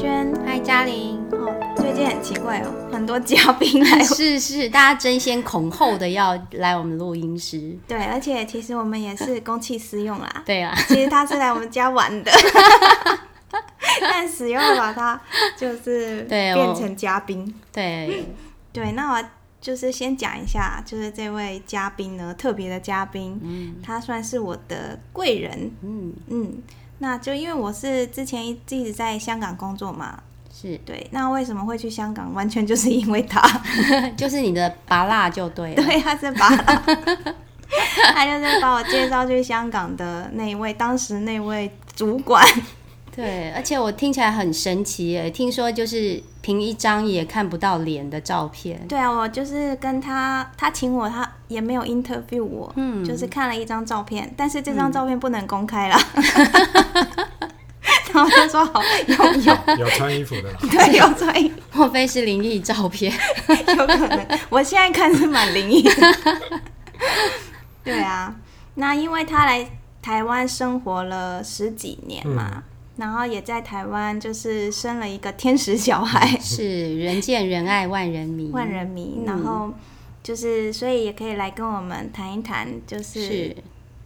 轩，嗨嘉玲。哦，最近很奇怪哦，很多嘉宾来。是是，大家争先恐后的要来我们录音室。对，而且其实我们也是公器私用啦。对啊，其实他是来我们家玩的，但使用把他就是变成嘉宾。对对，那我就是先讲一下，就是这位嘉宾呢，特别的嘉宾，嗯，他算是我的贵人，嗯嗯。那就因为我是之前一直在香港工作嘛，是对。那为什么会去香港？完全就是因为他，就是你的拔蜡就对了。对，他是拔蜡，他就是把我介绍去香港的那一位，当时那位主管。对，而且我听起来很神奇耶，听说就是凭一张也看不到脸的照片。对啊，我就是跟他，他请我，他也没有 interview 我，嗯，就是看了一张照片，但是这张照片不能公开啦。嗯、然后他说好，有有 有穿衣服的啦，对，有穿衣服，莫非是灵异照片？有可能，我现在看是蛮灵异的。对啊，那因为他来台湾生活了十几年嘛。嗯然后也在台湾，就是生了一个天使小孩，是人见人爱万人迷，万人迷。然后就是，所以也可以来跟我们谈一谈，就是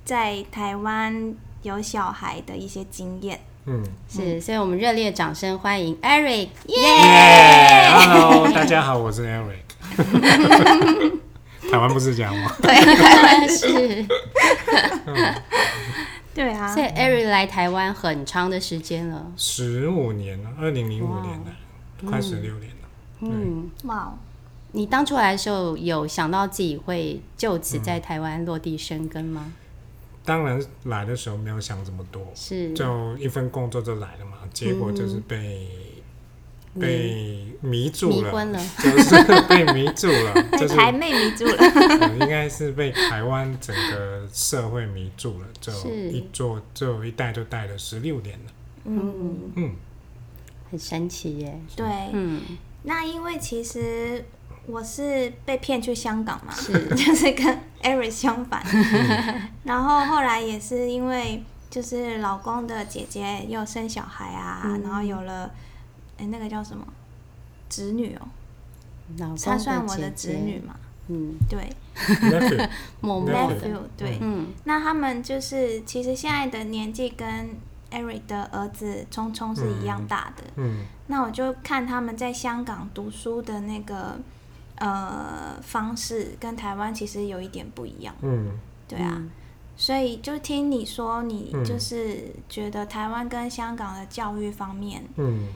在台湾有小孩的一些经验。嗯，是，所以我们热烈掌声欢迎 Eric，耶、yeah! yeah!！Hello，大家好，我是 Eric。台湾不是这样吗？对，台湾是。对啊，所以 Eric 来台湾很长的时间了，十五年了，二零零五年来，嗯、快十六年了。嗯，哇，你当初来的时候有想到自己会就此在台湾落地生根吗？嗯？当然来的时候没有想这么多，是就一份工作就来了嘛，结果就是被。被迷住了，了。就是 被迷住了，就是台妹迷住了，应该是被台湾整个社会迷住了，就一做就一待就带了十六年了，嗯。嗯，很神奇耶，对，嗯，那因为其实我是被骗去香港嘛，是，就是跟 Eric 相反，嗯、然后后来也是因为就是老公的姐姐又生小孩啊，嗯、然后有了。哎、欸，那个叫什么？侄女哦、喔，她算我的侄女嘛？嗯，对。Nephew，对，嗯。那他们就是，其实现在的年纪跟 Eric 的儿子聪聪是一样大的。嗯。那我就看他们在香港读书的那个呃方式，跟台湾其实有一点不一样。嗯。对啊。所以就听你说，你就是觉得台湾跟香港的教育方面，嗯。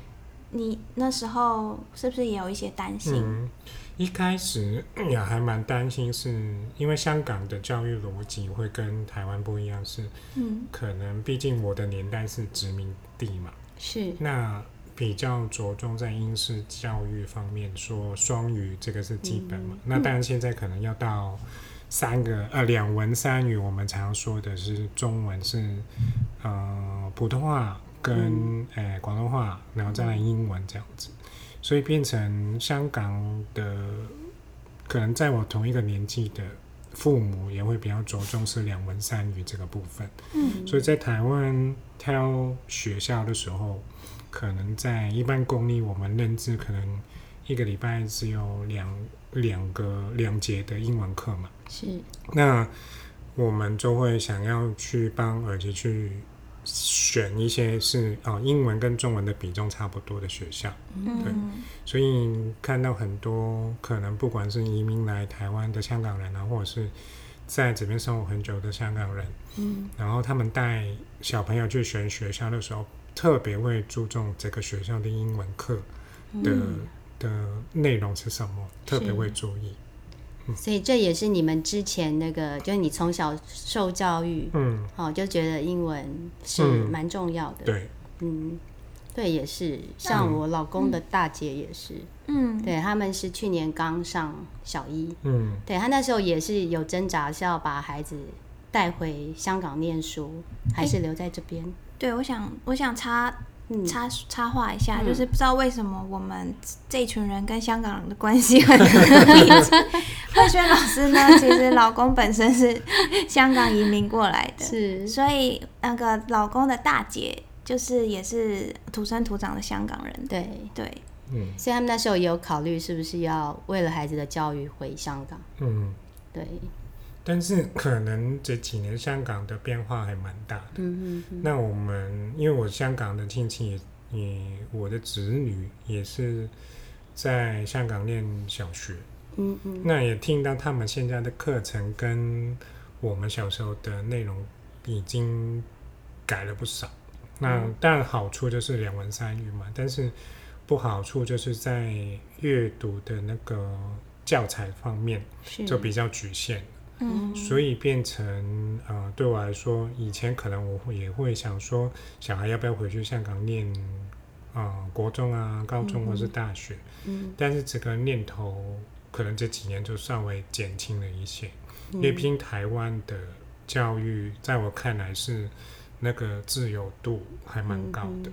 你那时候是不是也有一些担心？嗯，一开始也还蛮担心，是因为香港的教育逻辑会跟台湾不一样，是嗯，可能毕竟我的年代是殖民地嘛，是那比较着重在英式教育方面，说双语这个是基本嘛。嗯，那当然现在可能要到三个呃两文三语，我们常说的是中文是呃普通话。跟诶、嗯欸、广东话，然后再来英文这样子，所以变成香港的可能在我同一个年纪的父母也会比较着重是两文三语这个部分。嗯，所以在台湾挑学校的时候，可能在一般公立，我们认知可能一个礼拜只有两两个两节的英文课嘛。是，那我们就会想要去帮儿子去。选一些是啊，英文跟中文的比重差不多的学校，嗯、对，所以看到很多可能不管是移民来台湾的香港人啊，或者是在这边生活很久的香港人，嗯，然后他们带小朋友去选学校的时候，特别会注重这个学校的英文课的、嗯、的内容是什么，特别会注意。所以这也是你们之前那个，就是你从小受教育，嗯，哦，就觉得英文是蛮重要的，嗯、对，嗯，对，也是，像我老公的大姐也是，嗯，对，他们是去年刚上小一，嗯，对，他那时候也是有挣扎，是要把孩子带回香港念书，还是留在这边？对，我想，我想插。插插话一下，嗯，就是不知道为什么我们这一群人跟香港人的关系很密 切。慧轩老师呢，其实老公本身是香港移民过来的，是，所以那个老公的大姐就是也是土生土长的香港人。对对，嗯，所以他们那时候也有考虑是不是要为了孩子的教育回香港。嗯，对。但是可能这几年香港的变化还蛮大的。嗯嗯嗯。那我们因为我香港的亲戚也，也我的子女也是在香港念小学。嗯嗯。那也听到他们现在的课程跟我们小时候的内容已经改了不少。那当然好处就是两文三语嘛，但是不好处就是在阅读的那个教材方面就比较局限。嗯，所以变成呃，对我来说，以前可能我会也会想说，小孩要不要回去香港念啊、呃，国中啊、高中或是大学。嗯，嗯，但是这个念头可能这几年就稍微减轻了一些，嗯、因为毕竟台湾的教育，在我看来是那个自由度还蛮高的。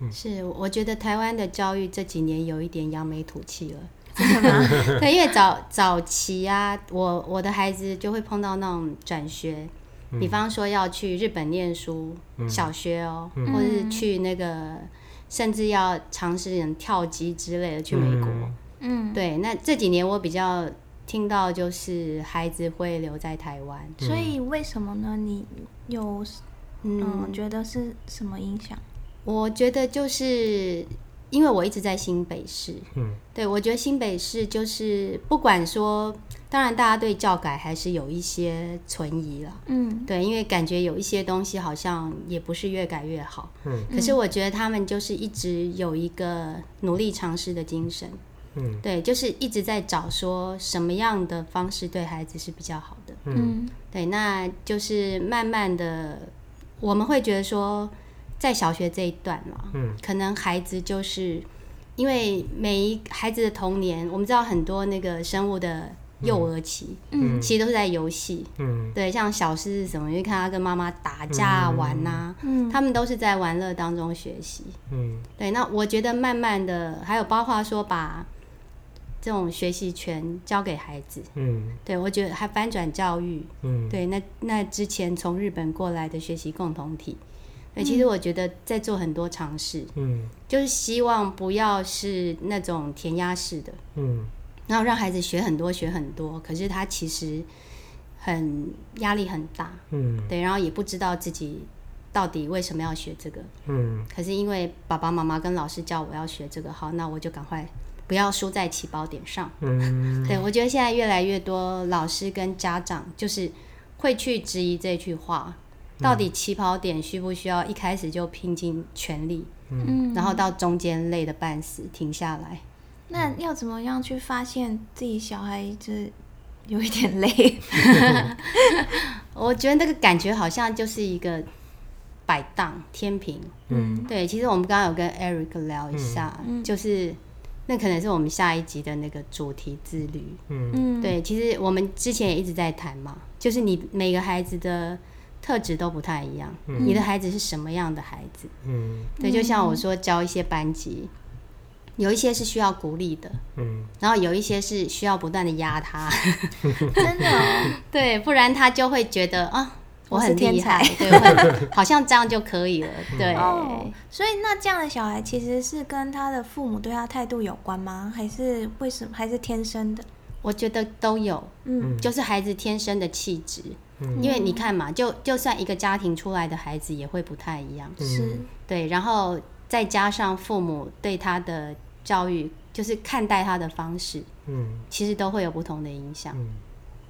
嗯，嗯，是，我觉得台湾的教育这几年有一点扬眉吐气了。真的吗？对，因为早早期啊，我我的孩子就会碰到那种转学，嗯、比方说要去日本念书，嗯、小学哦，嗯、或者是去那个，甚至要尝试人跳机之类的去美国。嗯，对。那这几年我比较听到就是孩子会留在台湾，嗯、所以为什么呢？你有嗯，嗯觉得是什么影响？我觉得就是。因为我一直在新北市，嗯，对，我觉得新北市就是不管说，当然大家对教改还是有一些存疑了，嗯，对，因为感觉有一些东西好像也不是越改越好，嗯，可是我觉得他们就是一直有一个努力尝试的精神，嗯，对，就是一直在找说什么样的方式对孩子是比较好的，嗯，对，那就是慢慢的我们会觉得说。在小学这一段嘛，嗯，可能孩子就是因为每一孩子的童年，我们知道很多那个生物的幼儿期，嗯，其实都是在游戏，嗯，对，像小狮子什么，你看他跟妈妈打架玩呐，嗯，他们都是在玩乐当中学习，嗯，对。那我觉得慢慢的，还有包括说把这种学习权交给孩子，嗯，对，我觉得还翻转教育，嗯，对，那那之前从日本过来的学习共同体。其实我觉得在做很多尝试，嗯，就是希望不要是那种填鸭式的，嗯，然后让孩子学很多学很多，可是他其实很压力很大，嗯，对，然后也不知道自己到底为什么要学这个，嗯，可是因为爸爸妈妈跟老师叫我要学这个，好，那我就赶快不要输在起跑点上，嗯，对，我觉得现在越来越多老师跟家长就是会去质疑这句话。到底起跑点需不需要一开始就拼尽全力，嗯，然后到中间累得半死停下来？那要怎么样去发现自己小孩就是有一点累？我觉得那个感觉好像就是一个摆荡天平，嗯，对。其实我们刚刚有跟 Eric 聊一下，嗯，就是那可能是我们下一集的那个主题自律，嗯，对。其实我们之前也一直在谈嘛，就是你每个孩子的。特质都不太一样，嗯、你的孩子是什么样的孩子？嗯，对，就像我说教一些班级，有一些是需要鼓励的，嗯，然后有一些是需要不断的压他，真的、哦，对，不然他就会觉得啊，我很天才，对，好像这样就可以了，对。哦，所以那这样的小孩其实是跟他的父母对他态度有关吗？还是为什么？还是天生的？我觉得都有，嗯，就是孩子天生的气质。嗯因为你看嘛，就就算一个家庭出来的孩子也会不太一样，是对，然后再加上父母对他的教育，就是看待他的方式，嗯，其实都会有不同的影响，嗯，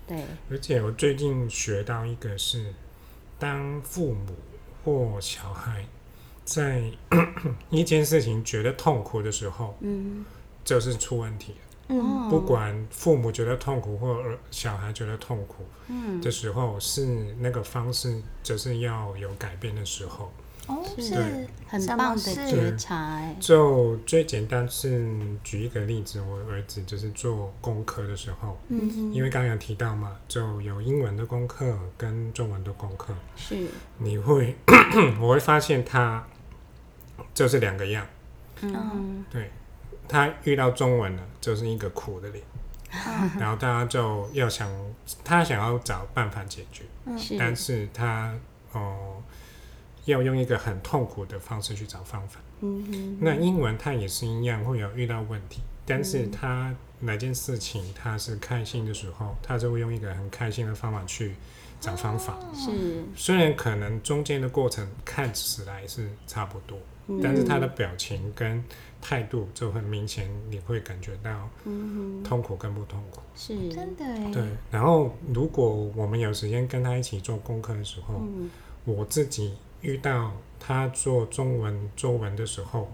对。而且我最近学到一个是，当父母或小孩在一件事情觉得痛苦的时候，嗯，就是出问题了。嗯，不管父母觉得痛苦或小孩觉得痛苦，嗯，的时候是那个方式，就是要有改变的时候。哦，是很棒的觉察。就最简单是举一个例子，我儿子就是做功课的时候，嗯，因为刚刚有提到嘛，就有英文的功课跟中文的功课，是，你会 我会发现他就是两个样，嗯，对。他遇到中文了，就是一个苦的脸，然后大家就要想，他想要找办法解决，嗯。但是他哦、呃，要用一个很痛苦的方式去找方法。嗯哼，那英文它也是一样，会有遇到问题，但是它哪件事情它是开心的时候，它就会用一个很开心的方法去找方法。是，虽然可能中间的过程看起来是差不多，但是他的表情跟态度就很明显，你会感觉到痛苦跟不痛苦。是真的。对，然后如果我们有时间跟他一起做功课的时候，我自己遇到他做中文作文的时候，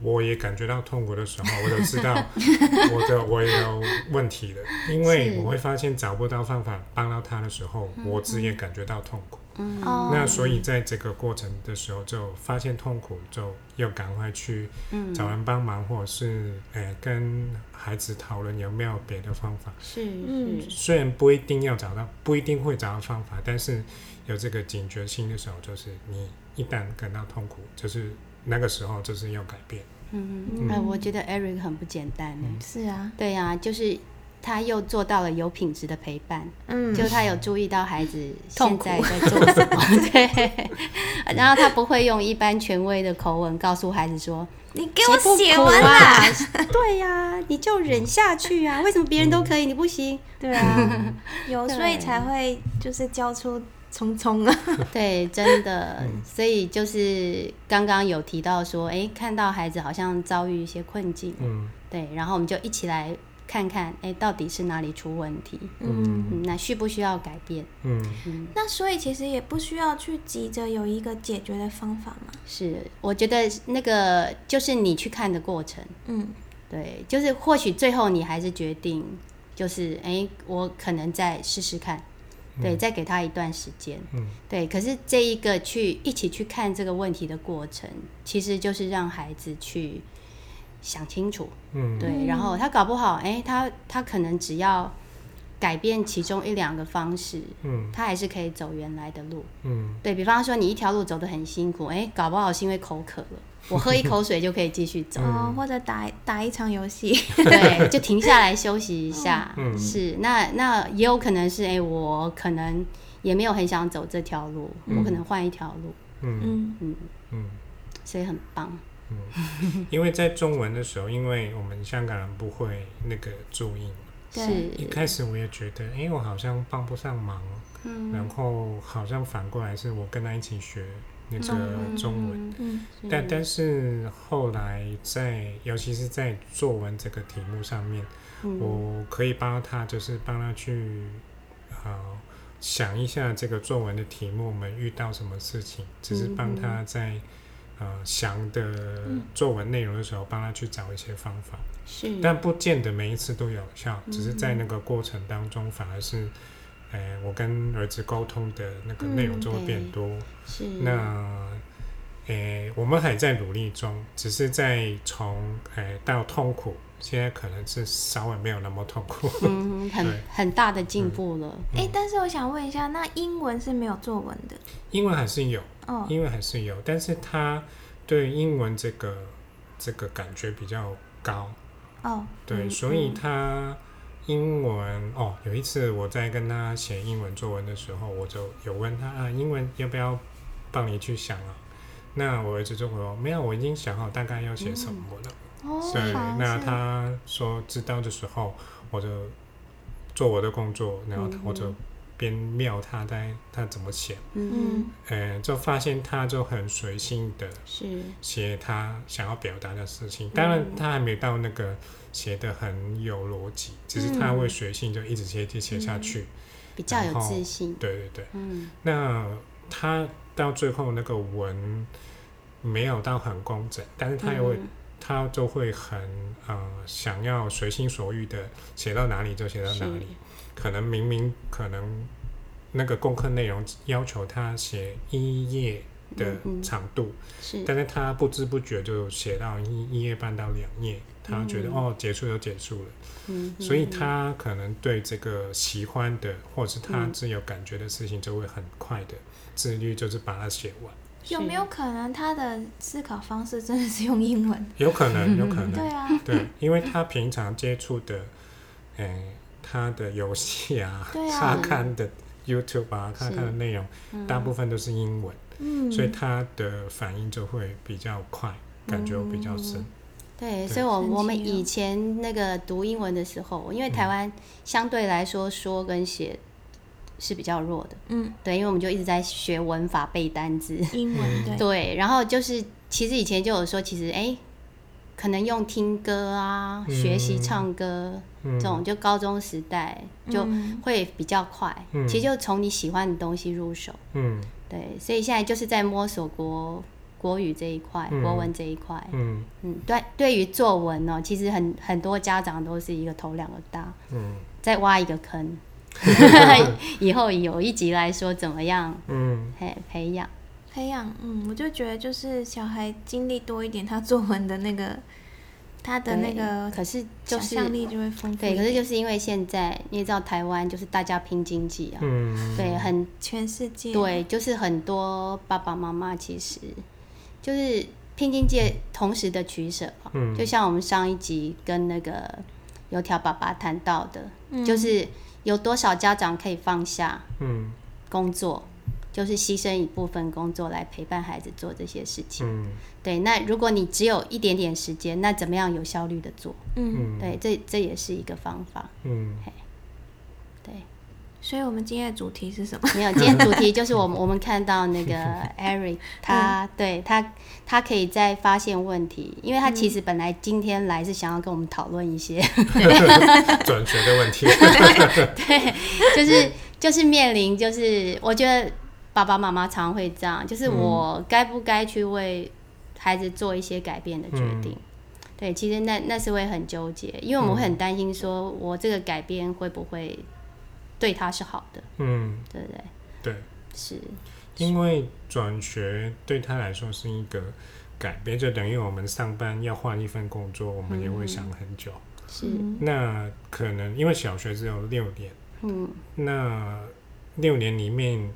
我也感觉到痛苦的时候，我就知道 我的我也有问题了，因为我会发现找不到方法帮到他的时候，我自己也感觉到痛苦。嗯，那所以在这个过程的时候，就发现痛苦，就要赶快去找人帮忙，或者是诶跟孩子讨论有没有别的方法。是，嗯，虽然不一定要找到，不一定会找到方法，但是有这个警觉性的时候，就是你一旦感到痛苦，就是那个时候就是要改变。嗯嗯，哎，我觉得 Eric 很不简单呢。是啊，对呀，就是。他又做到了有品质的陪伴，嗯，就他有注意到孩子 现在在做什么，苦 对，然后他不会用一般权威的口吻告诉孩子说：“你给我写完啊，对呀、啊，你就忍下去啊，为什么别人都可以，你不行？对啊，有所以才会就是教出聪聪啊，对，真的，所以就是刚刚有提到说，哎、欸，看到孩子好像遭遇一些困境，嗯，对，然后我们就一起来。看看，哎，到底是哪里出问题？嗯，嗯，那需不需要改变？嗯，嗯，那所以其实也不需要去急着有一个解决的方法嘛。是，我觉得那个就是你去看的过程。嗯，对，就是或许最后你还是决定，就是哎，我可能再试试看，对，再给他一段时间。嗯，对。可是这一个去一起去看这个问题的过程，其实就是让孩子去。想清楚，嗯，对，然后他搞不好，哎，他他可能只要改变其中一两个方式，嗯，他还是可以走原来的路，嗯，对，比方说你一条路走得很辛苦，哎，搞不好是因为口渴了，我喝一口水就可以继续走，哦，或者打打一场游戏，对，就停下来休息一下，嗯，是，那那也有可能是，哎，我可能也没有很想走这条路，我可能换一条路，嗯。嗯。嗯，所以很棒。嗯，因为在中文的时候，因为我们香港人不会那个注音，是一开始我也觉得，哎，我好像帮不上忙，嗯，然后好像反过来是我跟他一起学那个中文，嗯，但但是后来在，尤其是在作文这个题目上面，我可以帮他，就是帮他去，呃，想一下这个作文的题目，我们遇到什么事情，只是帮他在。呃，想的作文内容的时候，帮他去找一些方法，是，但不见得每一次都有效，只是在那个过程当中，反而是，呃，我跟儿子沟通的那个内容就会变多，是，那，呃，我们还在努力中，只是在从，呃，到痛苦，现在可能是稍微没有那么痛苦，嗯，很很大的进步了，哎，但是我想问一下，那英文是没有作文的？英文还是有。英文还是有，但是他对英文这个这个感觉比较高。哦，对，嗯、所以他英文哦，有一次我在跟他写英文作文的时候，我就有问他啊，英文要不要帮你去想啊？那我儿子就会说没有，我已经想好大概要写什么了。哦，对，那他说知道的时候，我就做我的工作，然后我就。边瞄他在他怎么写，嗯，呃，就发现他就很随性的写他想要表达的事情。当然，他还没到那个写的很有逻辑，只是他会随性就一直写，写写下去，比较有自信。对对对，嗯，那他到最后那个文没有到很工整，但是他也会，他就会很呃想要随心所欲的写到哪里就写到哪里。可能明明可能那个功课内容要求他写一页的长度，是，但是他不知不觉就写到一一页半到两页，他觉得哦结束就结束了，嗯，所以他可能对这个喜欢的或者是他自有感觉的事情就会很快的自律，就是把它写完。有没有可能他的思考方式真的是用英文？有可能，有可能，对啊，对，因为他平常接触的，哎。他的游戏啊，他看的 YouTube 啊，看他的内容，大部分都是英文，嗯，所以他的反应就会比较快，感觉比较深。对，所以我我们以前那个读英文的时候，因为台湾相对来说说跟写是比较弱的，嗯，对，因为我们就一直在学文法背单字，英文对，对，然后就是其实以前就有说，其实哎，可能用听歌啊，学习唱歌这种，就高中时代就会比较快，其实就从你喜欢的东西入手，嗯，对，所以现在就是在摸索国。国语这一块，嗯、国文这一块，嗯。嗯，对，对于作文呢，其实很很多家长都是一个头两个大，嗯，再挖一个坑，以后有一集来说怎么样，嗯，嘿，培养，培养，嗯，我就觉得就是小孩经历多一点，他作文的那个，他的那个，可是就是想象力就会丰富，对，可是就是因为现在你也知道台湾就是大家拼经济啊，嗯，对，很全世界，对，就是很多爸爸妈妈其实。就是拼经界同时的取舍，嗯，就像我们上一集跟那个油条爸爸谈到的，嗯，就是有多少家长可以放下，嗯，工作，嗯，就是牺牲一部分工作来陪伴孩子做这些事情，嗯，对。那如果你只有一点点时间，那怎么样有效率的做？嗯，对，这这也是一个方法，嗯。所以我们今天的主题是什么？没有，今天主题就是我们我们看到那个 Eric，他、嗯、对他他可以再发现问题，因为他其实本来今天来是想要跟我们讨论一些 转学的问题。对，就是就是面临，就是我觉得爸爸妈妈常常会这样，就是我该不该去为孩子做一些改变的决定？嗯、对，其实那那是会很纠结，因为我们会很担心，说我这个改变会不会？对他是好的，嗯，对不对？对，是，因为转学对他来说是一个改变，就等于我们上班要换一份工作，我们也会想很久。是，那可能因为小学只有六年，嗯，那六年里面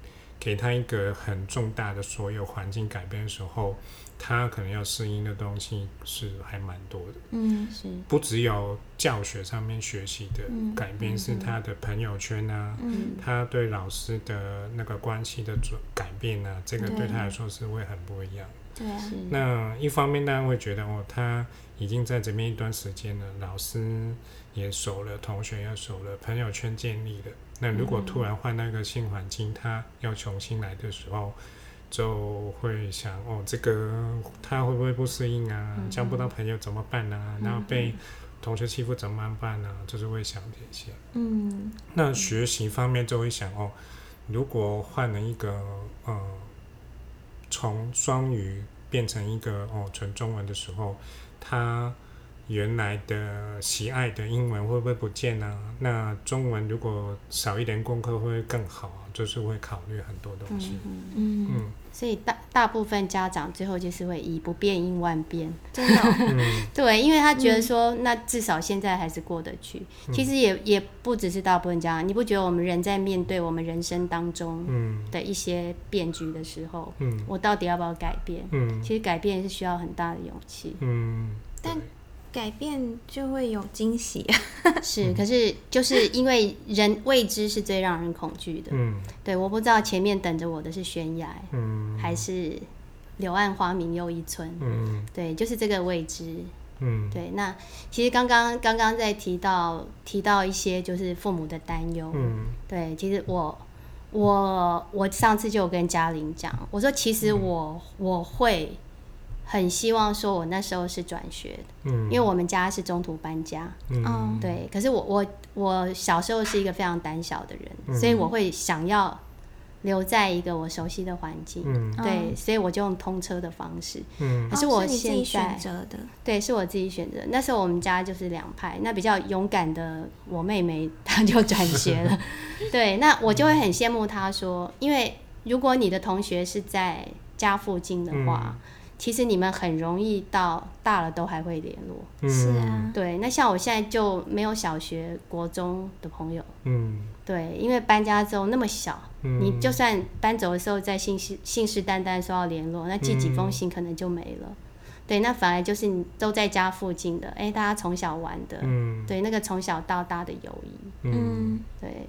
给他一个很重大的所有环境改变的时候。他可能要适应的东西是还蛮多的，嗯，是不只有教学上面学习的改变，是他的朋友圈啊，嗯，他对老师的那个关系的转改变啊，这个对他来说是会很不一样。对，那一方面大家会觉得哦，他已经在这边一段时间了，老师也熟了，同学也熟了，朋友圈建立了。那如果突然换那个新环境，他要重新来的时候。就会想哦，这个他会不会不适应啊？交、嗯、不到朋友怎么办啊？嗯、然后被同学欺负怎么办呢、啊？就是会想这些。嗯，那学习方面就会想哦，如果换了一个呃，从双语变成一个哦纯中文的时候，他原来的喜爱的英文会不会不见呢、啊？那中文如果少一点功课会不会更好？就是会考虑很多东西。嗯嗯。嗯所以大大部分家长最后就是会以不变应万变，真的、哦，对，因为他觉得说，嗯、那至少现在还是过得去。嗯、其实也也不只是大部分家长，你不觉得我们人在面对我们人生当中的一些变局的时候，嗯、我到底要不要改变？嗯、其实改变是需要很大的勇气。嗯，但。改变就会有惊喜，是，可是就是因为人未知是最让人恐惧的。嗯，对，我不知道前面等着我的是悬崖，嗯，还是柳暗花明又一村。嗯，对，就是这个未知。嗯，对。那其实刚刚刚刚在提到提到一些就是父母的担忧。嗯，对，其实我我我上次就有跟嘉玲讲，我说其实我我会。很希望说，我那时候是转学的，嗯，因为我们家是中途搬家，嗯，对。可是我我我小时候是一个非常胆小的人，嗯，所以我会想要留在一个我熟悉的环境，嗯，对，所以我就用通车的方式，嗯。可是我现在，对，是我自己选择。那时候我们家就是两派，那比较勇敢的我妹妹，她就转学了，对。那我就会很羡慕她说，因为如果你的同学是在家附近的话。其实你们很容易到大了都还会联络，是啊，对。那像我现在就没有小学、国中的朋友，嗯，对，因为搬家之后那么小，嗯、你就算搬走的时候再信誓信誓旦旦说要联络，那寄几封信可能就没了。嗯、对，那反而就是你都在家附近的，哎，大家从小玩的，嗯，对，那个从小到大的友谊，嗯，对，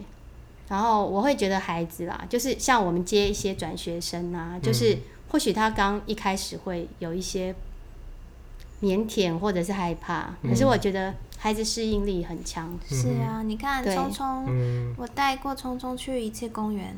然后我会觉得孩子啦，就是像我们接一些转学生啊，就是或许他刚一开始会有一些腼腆或者是害怕，可是我觉得。孩子适应力很强，是啊，你看聪聪，我带过聪聪去一次公园，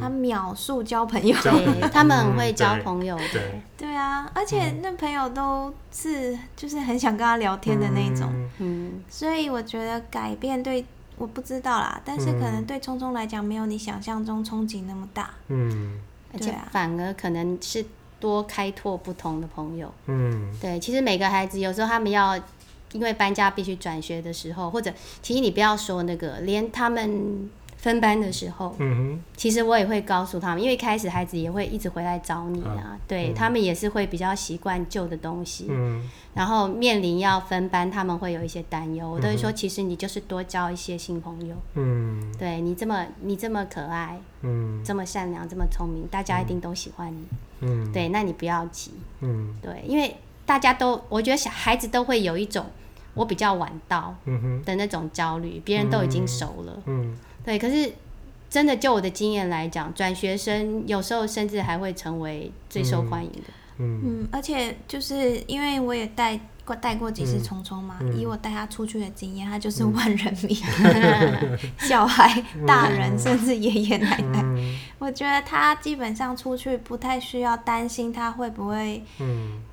他秒速交朋友，对，他们很会交朋友的，对啊，而且那朋友都是就是很想跟他聊天的那种，嗯，所以我觉得改变对我不知道啦，但是可能对聪聪来讲没有你想象中憧憬那么大，嗯，而且反而可能是多开拓不同的朋友，嗯，对，其实每个孩子有时候他们要。因为搬家必须转学的时候，或者其实你不要说那个，连他们分班的时候，嗯哼，其实我也会告诉他们，因为一开始孩子也会一直回来找你啊，啊对、嗯、他们也是会比较习惯旧的东西，嗯，然后面临要分班，他们会有一些担忧，我都会说，其实你就是多交一些新朋友，嗯，对你这么你这么可爱，嗯，这么善良，这么聪明，大家一定都喜欢你，嗯，对，那你不要急，嗯，对，因为大家都，我觉得小孩子都会有一种。我比较晚到的那种焦虑，别人都已经熟了。嗯，对。可是真的就我的经验来讲，转学生有时候甚至还会成为最受欢迎的。嗯，嗯，而且就是因为我也带过带过几次聪聪嘛，以我带他出去的经验，他就是万人迷，小孩、大人甚至爷爷奶奶。我觉得他基本上出去不太需要担心他会不会，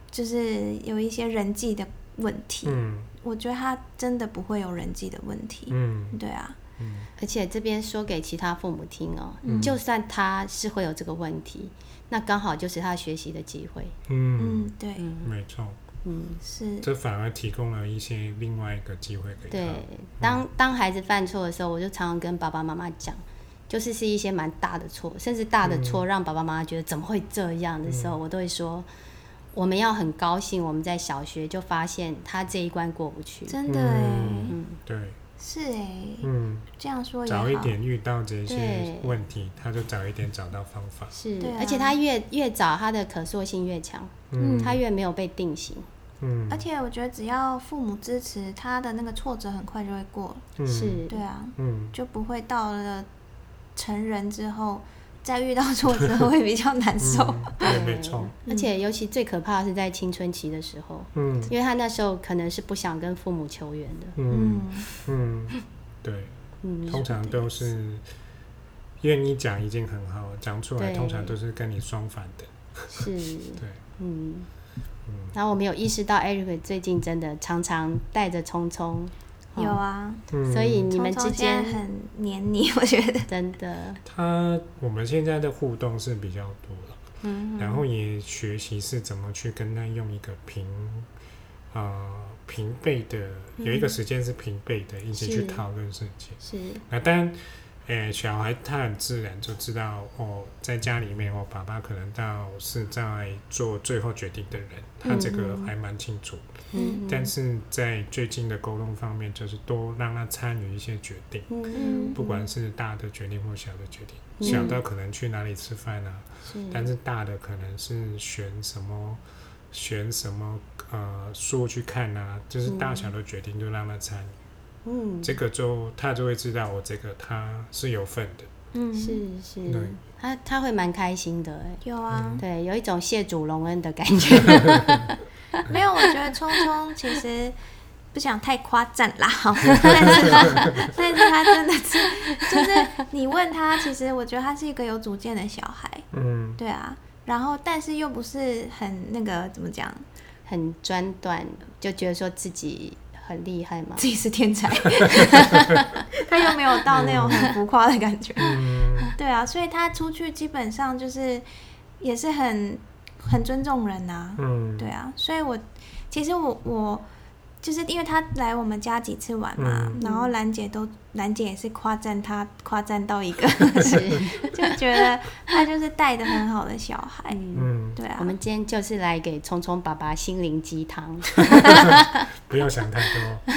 就是有一些人际的问题。嗯。我觉得他真的不会有人际的问题，嗯，对啊，嗯，而且这边说给其他父母听哦，嗯，就算他是会有这个问题，那刚好就是他学习的机会，嗯，嗯，对，没错，嗯，是，这反而提供了一些另外一个机会给他。对，当当孩子犯错的时候，我就常常跟爸爸妈妈讲，就是是一些蛮大的错，甚至大的错让爸爸妈妈觉得怎么会这样的时候，我都会说。我们要很高兴，我们在小学就发现他这一关过不去，真的哎，嗯，对，是哎，嗯，这样说也好，早一点遇到这些问题，他就早一点找到方法，是，而且他越越早，他的可塑性越强，嗯，他越没有被定型，嗯，而且我觉得只要父母支持，他的那个挫折很快就会过，是，对啊，嗯，就不会到了成人之后。在遇到挫折会比较难受，对，没错。而且尤其最可怕的是在青春期的时候，嗯，因为他那时候可能是不想跟父母求援的，嗯嗯，对，嗯，通常都是因为你讲已经很好，讲出来通常都是跟你相反的，是，对，嗯。嗯。然后我没有意识到，Eric 最近真的常常带着聪聪。有啊，所以你们之间很黏腻，我觉得。真的。他我们现在的互动是比较多了，嗯，然后也学习是怎么去跟他用一个平呃平辈的，有一个时间是平辈的，一起去讨论事情。是。啊，但。诶，小孩他很自然就知道哦，在家里面，我爸爸可能到是在做最后决定的人，他这个还蛮清楚。嗯，但是在最近的沟通方面，就是多让他参与一些决定，嗯，不管是大的决定或小的决定，小到可能去哪里吃饭啊，但是大的可能是选什么，选什么呃书去看啊，就是大小的决定都让他参与。嗯，这个就他就会知道我这个他是有份的，嗯，是是，对，他他会蛮开心的，哎，有啊，对，有一种谢主隆恩的感觉。没有，我觉得聪聪其实不想太夸赞啦，但是但是他真的是，就是你问他，其实我觉得他是一个有主见的小孩，嗯，对啊，然后但是又不是很那个怎么讲，很专断，就觉得说自己。很厉害吗？自己是天才，他又没有到那种很浮夸的感觉。对啊，所以他出去基本上就是也是很很尊重人呐、啊。嗯，对啊，所以我其实我我。就是因为他来我们家几次玩嘛，嗯、然后兰姐都兰姐也是夸赞他，夸赞到一个，是 就觉得他就是带的很好的小孩。嗯，对啊。我们今天就是来给聪聪爸爸心灵鸡汤，不要想太多。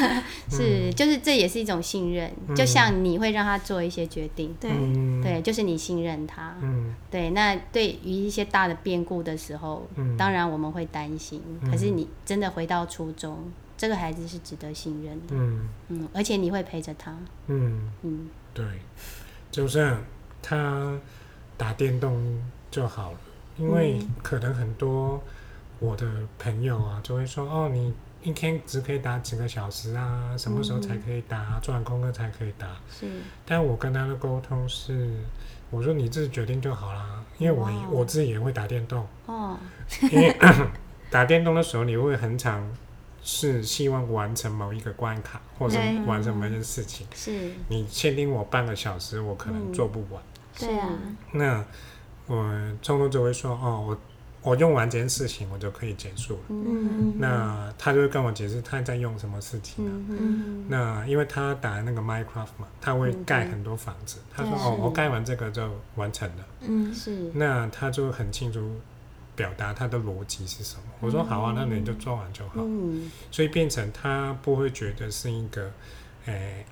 是，就是这也是一种信任，嗯、就像你会让他做一些决定，对、嗯、对，就是你信任他。嗯，对。那对于一些大的变故的时候，嗯、当然我们会担心，可是你真的回到初衷。这个孩子是值得信任的，嗯。嗯，而且你会陪着他，嗯。嗯，对，就是他打电动就好了，因为可能很多我的朋友啊就会说，哦，你一天只可以打几个小时啊，什么时候才可以打？做完功课才可以打。是，但我跟他的沟通是，我说你自己决定就好啦，因为我我自己也会打电动哦，因为 打电动的时候你会很常。是希望完成某一个关卡，或者完成某件事情。是，你限定我半个小时，我可能做不完。对啊。那我聪聪就会说：“哦，我我用完这件事情，我就可以结束了。”嗯。那他就会跟我解释他在用什么事情呢？嗯。那因为他打那个 Minecraft 嘛，他会盖很多房子。他说：“哦，我盖完这个就完成了。”嗯，是。那他就很清楚。表达他的逻辑是什么？我说好啊，那你就做完就好。嗯，所以变成他不会觉得是一个，欸，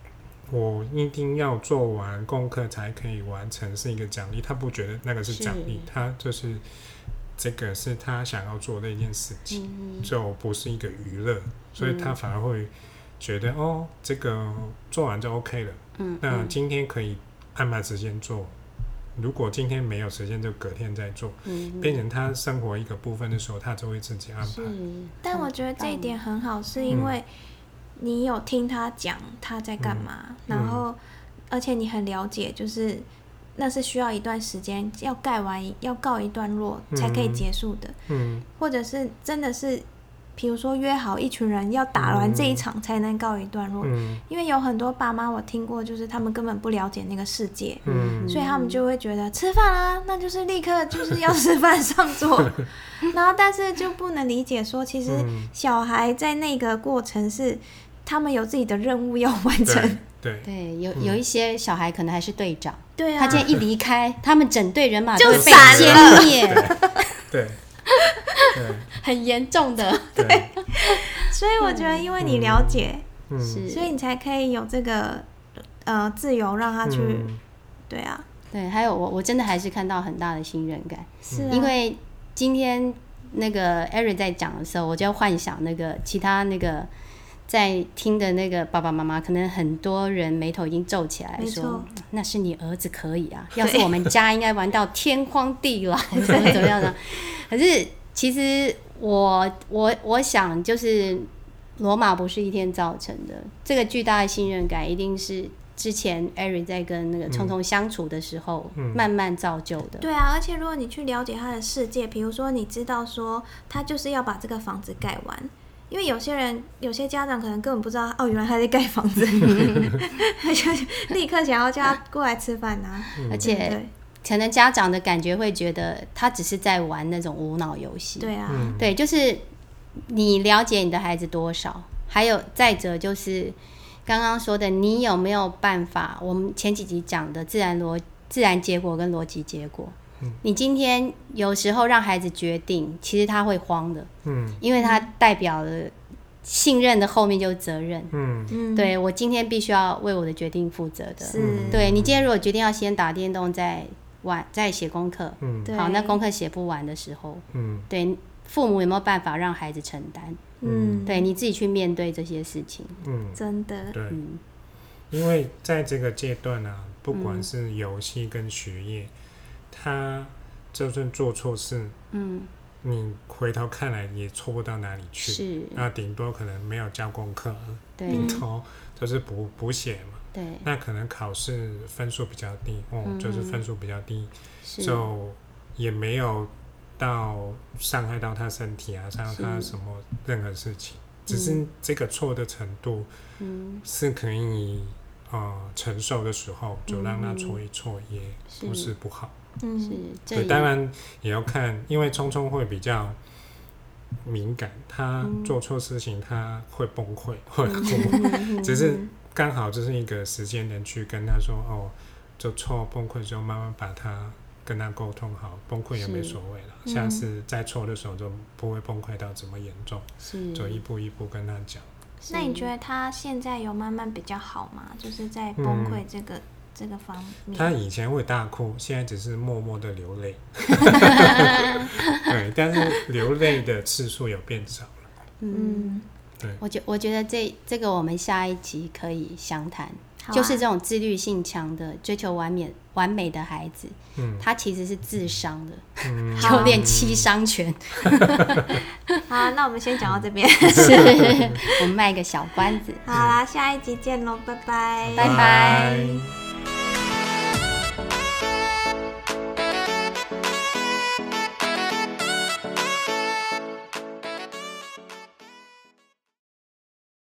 我一定要做完功课才可以完成是一个奖励，他不觉得那个是奖励，他就是这个是他想要做的一件事情，就不是一个娱乐，所以他反而会觉得哦，这个做完就 OK 了。嗯，那今天可以安排时间做。如果今天没有时间，就隔天再做。嗯，变成他生活一个部分的时候，他就会自己安排。但我觉得这一点很好，是因为你有听他讲他在干嘛，嗯、然后而且你很了解，就是那是需要一段时间要盖完，要告一段落才可以结束的。嗯，或者是真的是。比如说约好一群人要打完这一场才能告一段落，嗯、因为有很多爸妈我听过，就是他们根本不了解那个世界，嗯、所以他们就会觉得吃饭啊，那就是立刻就是要吃饭上桌，然后但是就不能理解说，其实小孩在那个过程是他们有自己的任务要完成，对 对，有有一些小孩可能还是队长，对啊，他今天一离开，他们整队人马就被歼灭，对。很严重的，对，所以我觉得，因为你了解，是，所以你才可以有这个呃自由让他去，对啊，对，还有我我真的还是看到很大的信任感，是因为今天那个 Eric 在讲的时候，我就幻想那个其他那个在听的那个爸爸妈妈，可能很多人眉头已经皱起来，说那是你儿子可以啊，要是我们家应该玩到天荒地老，怎么怎么样呢？可是。其实我我我想，就是罗马不是一天造成的。这个巨大的信任感，一定是之前艾瑞在跟那个聪聪相处的时候，慢慢造就的。对啊，而且如果你去了解他的世界，比如说你知道说他就是要把这个房子盖完，因为有些人有些家长可能根本不知道哦，原来他在盖房子 他就立刻想要叫他过来吃饭啊，而且。对可能家长的感觉会觉得他只是在玩那种无脑游戏。对啊，对，就是你了解你的孩子多少，还有再者就是刚刚说的，你有没有办法？我们前几集讲的自然逻自然结果跟逻辑结果，嗯，你今天有时候让孩子决定，其实他会慌的，嗯，因为他代表了信任的后面就是责任，嗯，对，我今天必须要为我的决定负责的，是，对，你今天如果决定要先打电动再。晚在写功课，嗯，好，那功课写不完的时候，嗯，对，父母有没有办法让孩子承担？嗯，对，你自己去面对这些事情，嗯，真的，对，因为在这个阶段呢，不管是游戏跟学业，他就算做错事，嗯，你回头看来也错不到哪里去，是，那顶多可能没有交功课，对，顶多就是补补写嘛。对，那可能考试分数比较低，哦，嗯、就是分数比较低，就也没有到伤害到他身体啊，伤害他什么任何事情，只是这个错的程度，嗯，是可以呃承受的时候，就让他错一错，也不是不好，嗯，是，对，当然也要看，因为聪聪会比较敏感，他做错事情他会崩溃，会哭，只是。刚好这是一个时间点去跟他说哦，就错崩溃之后，慢慢把他跟他沟通好，崩溃也没所谓了。是下次再错的时候就不会崩溃到这么严重，是就一步一步跟他讲。那你觉得他现在有慢慢比较好吗？就是在崩溃这个、嗯、这个方面。他以前会大哭，现在只是默默的流泪。对，但是流泪的次数有变少了。嗯。对我觉我觉得这这个我们下一集可以详谈。就是这种自律性强的、追求完美、完美的孩子，嗯，他其实是自伤的，嗯，就练七伤拳。好，那我们先讲到这边，是，我们卖个小关子。好啦，下一集见喽，拜拜，拜拜。